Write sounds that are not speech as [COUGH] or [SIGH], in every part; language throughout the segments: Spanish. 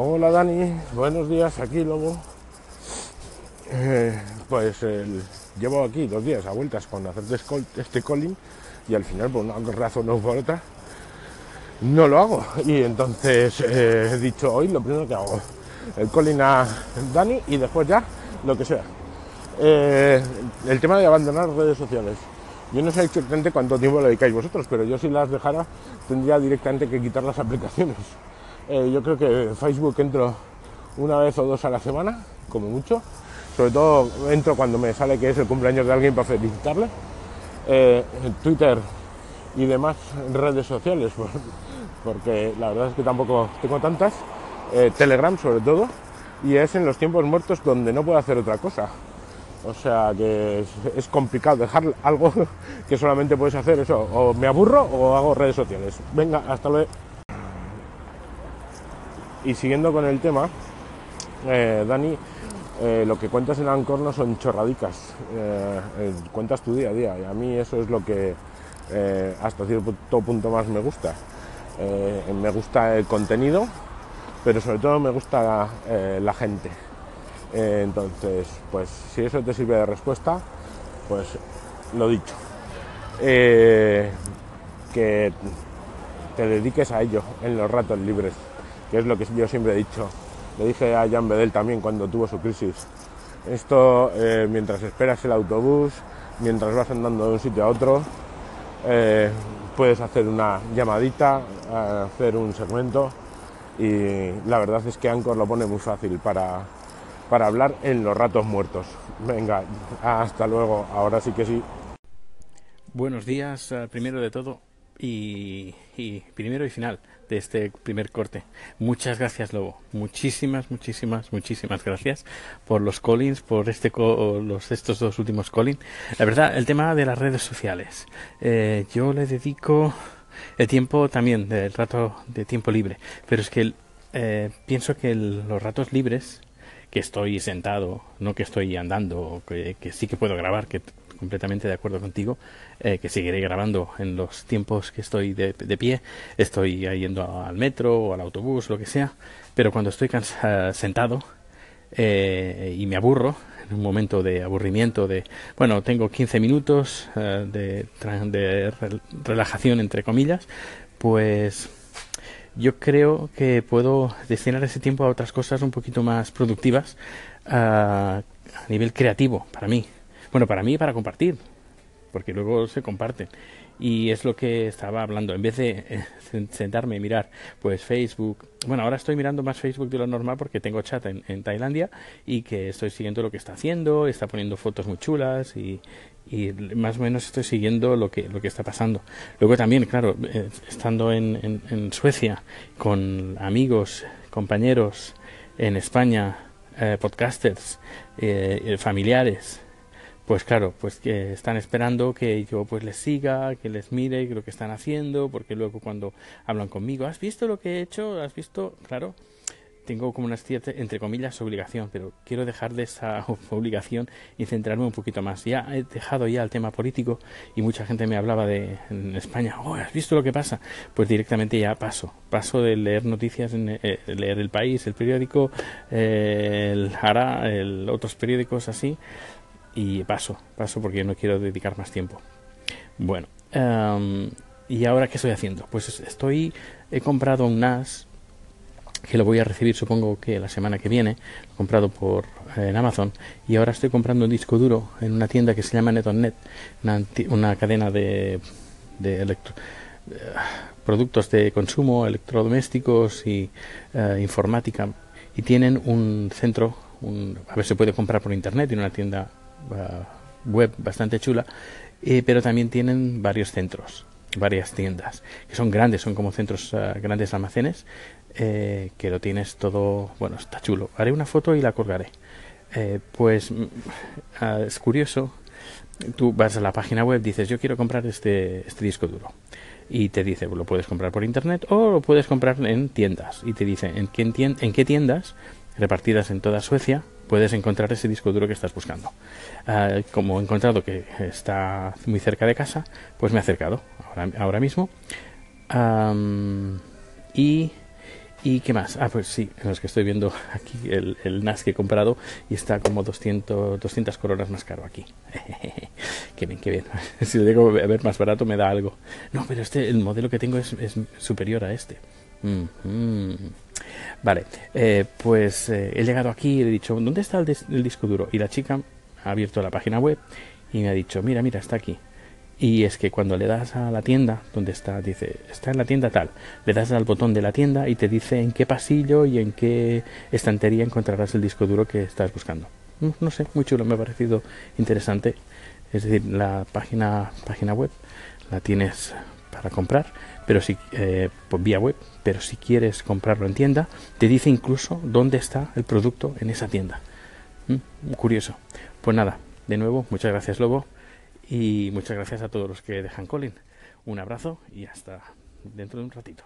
Hola Dani, buenos días, aquí Lobo. Eh, pues llevo aquí dos días a vueltas con hacer escol- este calling y al final por una razón o por otra no lo hago. Y entonces eh, he dicho hoy lo primero que hago, el calling a Dani y después ya lo que sea. Eh, el tema de abandonar redes sociales. Yo no sé exactamente cuánto tiempo le dedicáis vosotros, pero yo si las dejara tendría directamente que quitar las aplicaciones. Eh, yo creo que Facebook entro una vez o dos a la semana, como mucho. Sobre todo entro cuando me sale que es el cumpleaños de alguien para felicitarle. Eh, en Twitter y demás redes sociales, [LAUGHS] por- porque la verdad es que tampoco tengo tantas. Eh, Telegram sobre todo. Y es en los tiempos muertos donde no puedo hacer otra cosa. O sea que es complicado dejar algo [LAUGHS] que solamente puedes hacer eso. O me aburro o hago redes sociales. Venga, hasta luego. Y siguiendo con el tema, eh, Dani, eh, lo que cuentas en Ancor no son chorradicas. eh, cuentas tu día a día. Y a mí eso es lo que hasta cierto punto más me gusta. Me gusta el contenido, pero sobre todo me gusta la gente. Entonces, pues si eso te sirve de respuesta, pues lo dicho. Que te dediques a ello en los ratos libres, que es lo que yo siempre he dicho. Le dije a Jan Bedel también cuando tuvo su crisis. Esto, eh, mientras esperas el autobús, mientras vas andando de un sitio a otro, eh, puedes hacer una llamadita, eh, hacer un segmento y la verdad es que Anchor lo pone muy fácil para, para hablar en los ratos muertos. Venga, hasta luego, ahora sí que sí. Buenos días, primero de todo y, y primero y final de este primer corte. Muchas gracias, Lobo. Muchísimas, muchísimas, muchísimas gracias por los callings, por este los estos dos últimos callings. La verdad, el tema de las redes sociales. Eh, yo le dedico el tiempo también, del rato de tiempo libre, pero es que el- eh, pienso que el- los ratos libres que estoy sentado, no que estoy andando, que, que sí que puedo grabar, que completamente de acuerdo contigo, eh, que seguiré grabando en los tiempos que estoy de, pie, estoy yendo al metro o al autobús, lo que sea, pero cuando estoy sentado eh, y me aburro, en un momento de aburrimiento, de, bueno, tengo 15 minutos eh, de, de rel- relajación, entre comillas, pues yo creo que puedo destinar ese tiempo a otras cosas un poquito más productivas ah, a nivel creativo, para mí. Bueno, para mí para compartir, porque luego se comparten. Y es lo que estaba hablando. En vez de eh, sen- sentarme y mirar, pues Facebook. Bueno, ahora estoy mirando más Facebook de lo normal porque tengo chat en, Tailandia y que estoy siguiendo lo que está haciendo, está poniendo fotos muy chulas y, y más o menos estoy siguiendo lo que, lo que está pasando. Luego también, claro, eh, estando en, en, Suecia con amigos, compañeros en España, eh, podcasters, eh, familiares, pues claro, pues que están esperando que yo pues les siga, que les mire lo que están haciendo, porque luego cuando hablan conmigo, ¿has visto lo que he hecho? ¿Has visto? Claro, tengo como una cierta, entre comillas, obligación, pero quiero dejar de esa [LAUGHS] obligación y centrarme un poquito más. Ya he dejado ya el tema político y mucha gente me hablaba de en España, oh, ¿has visto lo que pasa? Pues directamente ya paso, paso de leer noticias, eh, leer El País, el periódico, eh, el Hará, el, otros periódicos así, y paso, paso porque no quiero dedicar más tiempo. Bueno, em, ¿y ahora qué estoy haciendo? Pues estoy, he comprado un NAS que lo voy a recibir supongo que la semana que viene, lo he comprado por eh, en Amazon y ahora estoy comprando un disco duro en una tienda que se llama NetOnNet, una, una cadena de, de electro- eh, productos de consumo, electrodomésticos y eh, informática y tienen un centro, un, a ver se puede comprar por internet en una tienda eh, web bastante chula, eh, pero también tienen varios centros, varias tiendas que son grandes, son como centros eh, grandes almacenes eh, que lo tienes todo, bueno, está chulo. Haré una foto y la colgaré. Eh, pues ah, es curioso, tú vas a la página web, dices yo quiero comprar este, este disco duro y te dice lo puedes comprar por internet o lo puedes comprar en tiendas y te dice en en qué tiendas repartidas en toda Suecia puedes encontrar ese disco duro que estás buscando. Ah, como he encontrado que está muy cerca de casa, pues me he acercado ahora, mismo. Y, ¿Y qué más? Ah, pues sí, los que estoy viendo aquí el, NAS que he comprado y está como 200, 200 coronas más caro aquí. [LAUGHS] qué bien, qué bien. [LAUGHS] si lo digo a ver más barato me da algo. No, pero este, el modelo que tengo es, es superior a este. Vale, eh, pues eh, he llegado aquí y le he dicho, ¿dónde está el, disco duro? Y la chica ha abierto la página web y me ha dicho, mira, mira, está aquí. Y es que cuando le das a la tienda, donde está, dice, está en la tienda tal, le das al botón de la tienda y te dice en qué pasillo y en qué estantería encontrarás el disco duro que estás buscando. Mm, no sé, muy chulo, me ha parecido interesante. Es decir, la página, página web la tienes para comprar, pero si eh, vía web, pero si quieres comprarlo en tienda, te dice incluso dónde está el producto en esa tienda. Mm, curioso. Pues nada, de nuevo, muchas gracias Lobo y muchas gracias a todos los que dejan Colin. Un abrazo y hasta dentro de un ratito.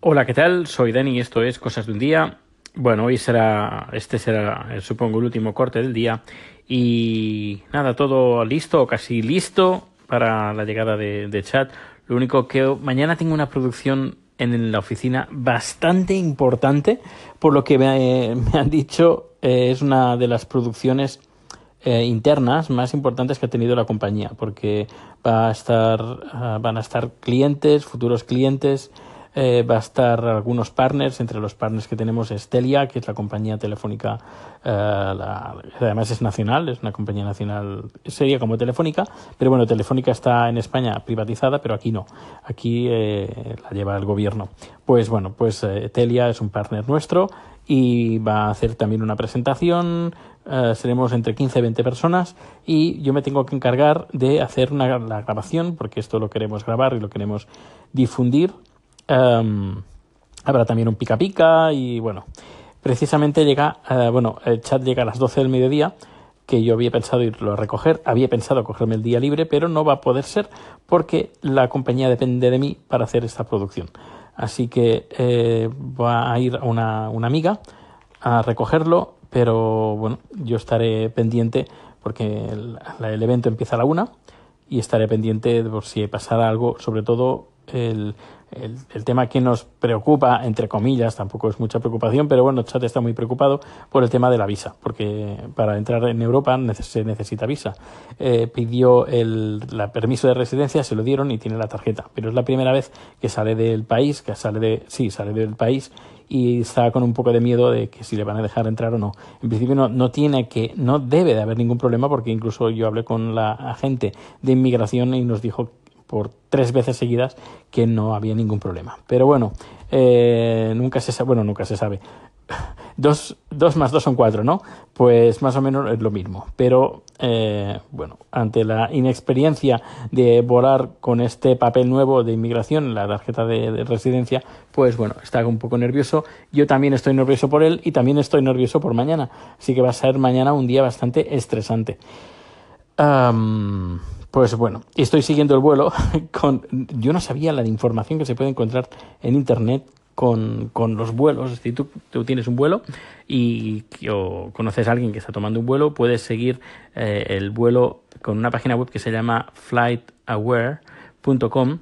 Hola, ¿qué tal? Soy Dani y esto es Cosas de un Día. Bueno, hoy será, este será, supongo, el último corte del día. Y nada, todo listo, casi listo para la llegada de chat. Lo único que mañana tengo una producción en la oficina bastante importante, por lo que me, me han dicho, eh, es una de las producciones eh, internas más importantes que ha tenido la compañía, porque va a estar, uh, van a estar clientes, futuros clientes, eh, va a estar algunos partners, entre los partners que tenemos es Telia, que es la compañía telefónica, eh, además es nacional, es una compañía nacional, sería como Telefónica, pero bueno, Telefónica está en España privatizada, pero aquí no, aquí eh, la lleva el gobierno. Pues bueno, pues eh, Telia es un partner nuestro y va a hacer también una presentación, seremos entre 15 y 20 personas y yo me tengo que encargar de hacer una, la grabación porque esto lo queremos grabar y lo queremos difundir Um, habrá también un pica pica y bueno, precisamente llega, uh, bueno, el chat llega a las 12 del mediodía, que yo había pensado irlo a recoger, había pensado cogerme el día libre, pero no va a poder ser porque la compañía depende de mí para hacer esta producción. Así que eh, va a ir una, una amiga a recogerlo, pero bueno, yo estaré pendiente porque el, el evento empieza a la una y estaré pendiente por si pasara algo, sobre todo el, el, tema que nos preocupa, entre comillas, tampoco es mucha preocupación, pero bueno, Chat está muy preocupado por el tema de la visa, porque para entrar en Europa se necesita visa. Eh, pidió el la permiso de residencia, se lo dieron y tiene la tarjeta, pero es la primera vez que sale del país, que sale de, sí, sale del país y está con un poco de miedo de que si le van a dejar entrar o no. En principio no, no tiene que, no debe de haber ningún problema porque incluso yo hablé con la agente de inmigración y nos dijo por tres veces seguidas que no había ningún problema. Pero bueno, eh, nunca se sabe, bueno, nunca se sabe. [LAUGHS] Dos, dos más dos son cuatro, ¿no? Pues más o menos es lo mismo. Pero eh, bueno, ante la inexperiencia de volar con este papel nuevo de inmigración, la tarjeta de, de, residencia, pues bueno, está un poco nervioso. Yo también estoy nervioso por él y también estoy nervioso por mañana. Así que va a ser mañana un día bastante estresante. Pues bueno, estoy siguiendo el vuelo [LAUGHS] con... Yo no sabía la información que se puede encontrar en Internet con, con los vuelos. Si tú, tú, tienes un vuelo y o conoces a alguien que está tomando un vuelo, puedes seguir eh, el vuelo con una página web que se llama flightaware.com.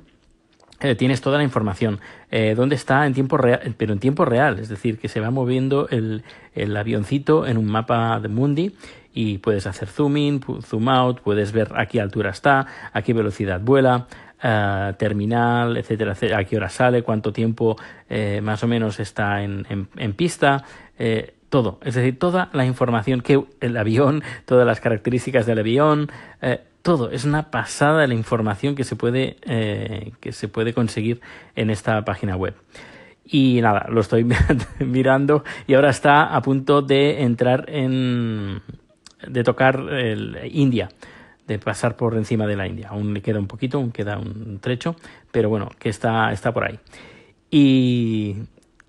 Eh, tienes toda la información. Eh, ¿Dónde está en tiempo real? Pero en tiempo real, es decir, que se va moviendo el, el avioncito en un mapa de Mundi y puedes hacer zoom in, zoom out, puedes ver a qué altura está, a qué velocidad vuela, uh, terminal, etcétera, etcétera, a qué hora sale, cuánto tiempo eh, más o menos está en, en, pista, eh, todo, es decir, toda la información que el avión, todas las características del avión, eh, todo, es una pasada la información que se puede, eh, que se puede conseguir en esta página web. Y nada, lo estoy [LAUGHS] mirando y ahora está a punto de entrar en, de tocar el India, de pasar por encima de la India. Aún le queda un poquito, aún queda un trecho, pero bueno, que está, está por ahí. Y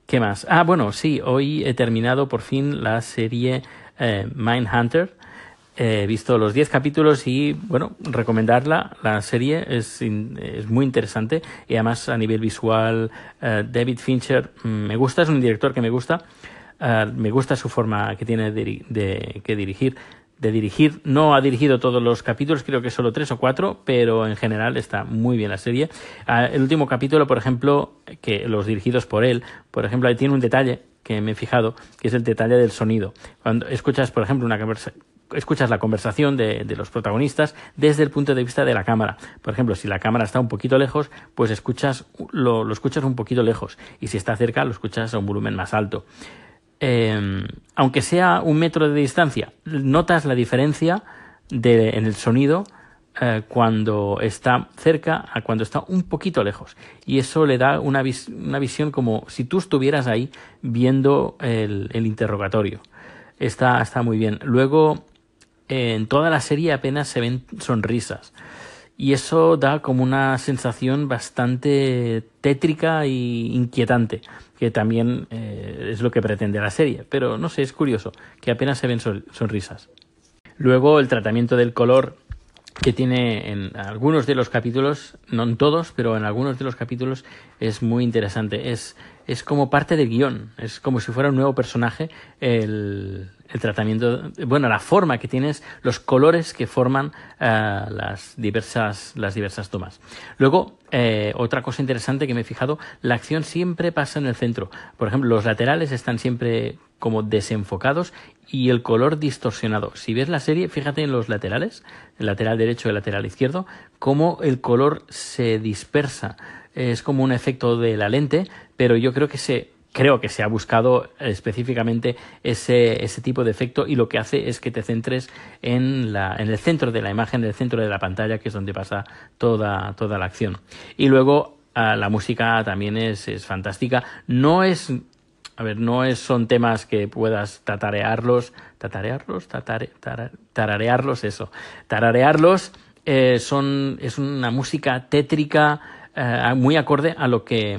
¿qué más? Ah, bueno, sí, hoy he terminado por fin la serie eh, Mindhunter. He visto los 10 capítulos y, bueno, recomendarla. La serie es, es muy interesante y además a nivel visual, uh, David Fincher mm, me gusta, es un director que me gusta. Uh, me gusta su forma que tiene de, de que dirigir de dirigir. No ha dirigido todos los capítulos, creo que solo tres o cuatro, pero en general está muy bien la serie. Ah, el último capítulo, por ejemplo, que los dirigidos por él, por ejemplo, ahí tiene un detalle que me he fijado, que es el detalle del sonido. Cuando escuchas, por ejemplo, una escuchas la conversación de, los protagonistas desde el punto de vista de la cámara. Por ejemplo, si la cámara está un poquito lejos, pues escuchas, lo, lo escuchas un poquito lejos. Y si está cerca, lo escuchas a un volumen más alto. Em, aunque sea un metro de distancia, notas la diferencia en el sonido eh, cuando está cerca a cuando está un poquito lejos. Y eso le da una, una visión como si tú estuvieras ahí viendo el, el interrogatorio. Está, está, muy bien. Luego, en toda la serie apenas se ven sonrisas. Y eso da como una sensación bastante tétrica e inquietante que también eh, es lo que pretende la serie. Pero no sé, es curioso, que apenas se ven sonrisas. Luego el tratamiento del color que tiene en algunos de los capítulos, no en todos, pero en algunos de los capítulos es muy interesante. Es, es como parte del guion, es como si fuera un nuevo personaje el, el tratamiento, bueno, la forma que tienes, los colores que forman eh, las, diversas, las diversas tomas. Luego, eh, otra cosa interesante que me he fijado, la acción siempre pasa en el centro. Por ejemplo, los laterales están siempre como desenfocados y el color distorsionado. Si ves la serie, fíjate en los laterales, el lateral derecho y el lateral izquierdo, cómo el color se dispersa. Es como un efecto de la lente, pero yo creo que se creo que se ha buscado específicamente ese, ese, tipo de efecto y lo que hace es que te centres en, la, en el centro de la imagen, en el centro de la pantalla, que es donde pasa toda, toda la acción. Y luego ah, la música también es, es, fantástica. No es, a ver, no es, son temas que puedas tatarearlos, tatarearlos, tatare, tararearlos, eso, tararearlos. Eh, son, es una música tétrica eh, muy acorde a lo que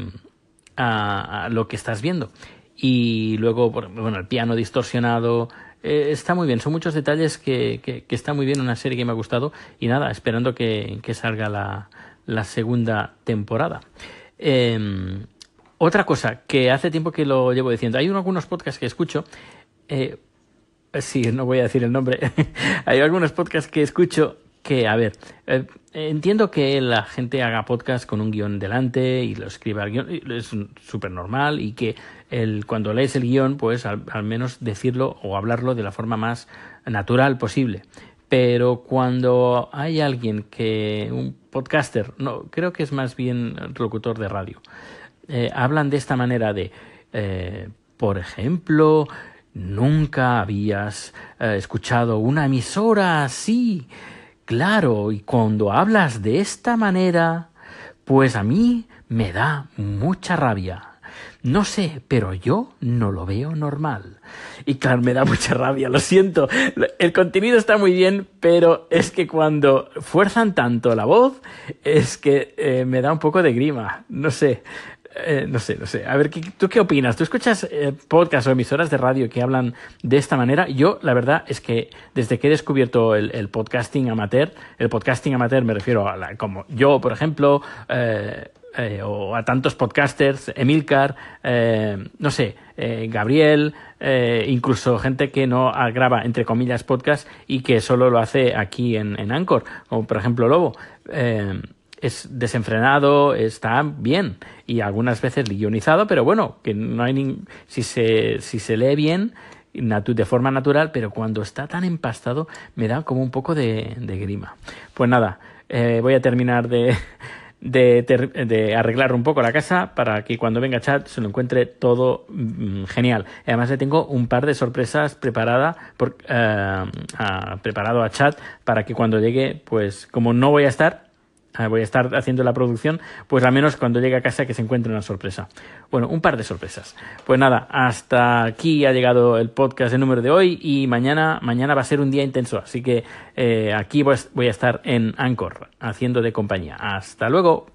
a, lo que estás viendo. Y luego, bueno, el piano distorsionado, eh, está muy bien. Son muchos detalles que, que, está muy bien, una serie que me ha gustado. Y nada, esperando que, que salga la, la, segunda temporada. Em, otra cosa que hace tiempo que lo llevo diciendo, hay algunos podcasts que escucho. Eh, sí, no voy a decir el nombre. [LAUGHS] hay algunos podcasts que escucho que, a ver, eh, entiendo que la gente haga podcast con un guion delante y lo escriba al guion, es súper normal y que el, cuando lees el guion, pues al, menos decirlo o hablarlo de la forma más natural posible. Pero cuando hay alguien que, un podcaster, no, creo que es más bien locutor de radio, eh, hablan de esta manera de, eh, por ejemplo, nunca habías escuchado una emisora así Claro, y cuando hablas de esta manera, pues a mí me da mucha rabia. No sé, pero yo no lo veo normal. Y claro, me da mucha rabia, lo siento. El contenido está muy bien, pero es que cuando fuerzan tanto la voz, es que eh, me da un poco de grima. No sé. Eh, no sé, no sé. A ver, ¿tú qué opinas? ¿Tú escuchas eh, podcasts o emisoras de radio que hablan de esta manera? Yo, la verdad, es que desde que he descubierto el, podcasting amateur, el podcasting amateur me refiero a la, como yo, por ejemplo, eh, o a tantos podcasters, Emilcar, no sé, Gabriel, incluso gente que no graba, entre comillas, podcast y que solo lo hace aquí en, en Anchor, como por ejemplo Lobo es desenfrenado, está bien y algunas veces guionizado, pero bueno, que no hay ni, si se si se lee bien de forma natural, pero cuando está tan empastado me da como un poco de, grima. Pues nada, eh, voy a terminar de, [LAUGHS] de, arreglar un poco la casa para que cuando venga chat se lo encuentre todo mm, genial. Además le tengo un par de sorpresas preparada por, eh, preparado a chat para que cuando llegue, pues como no voy a estar, voy a estar haciendo la producción, pues al menos cuando llegue a casa que se encuentre una sorpresa. Bueno, un par de sorpresas. Pues nada, hasta aquí ha llegado el podcast de número de hoy y mañana, mañana va a ser un día intenso, así que eh, aquí voy a estar en Anchor, haciendo de compañía. Hasta luego.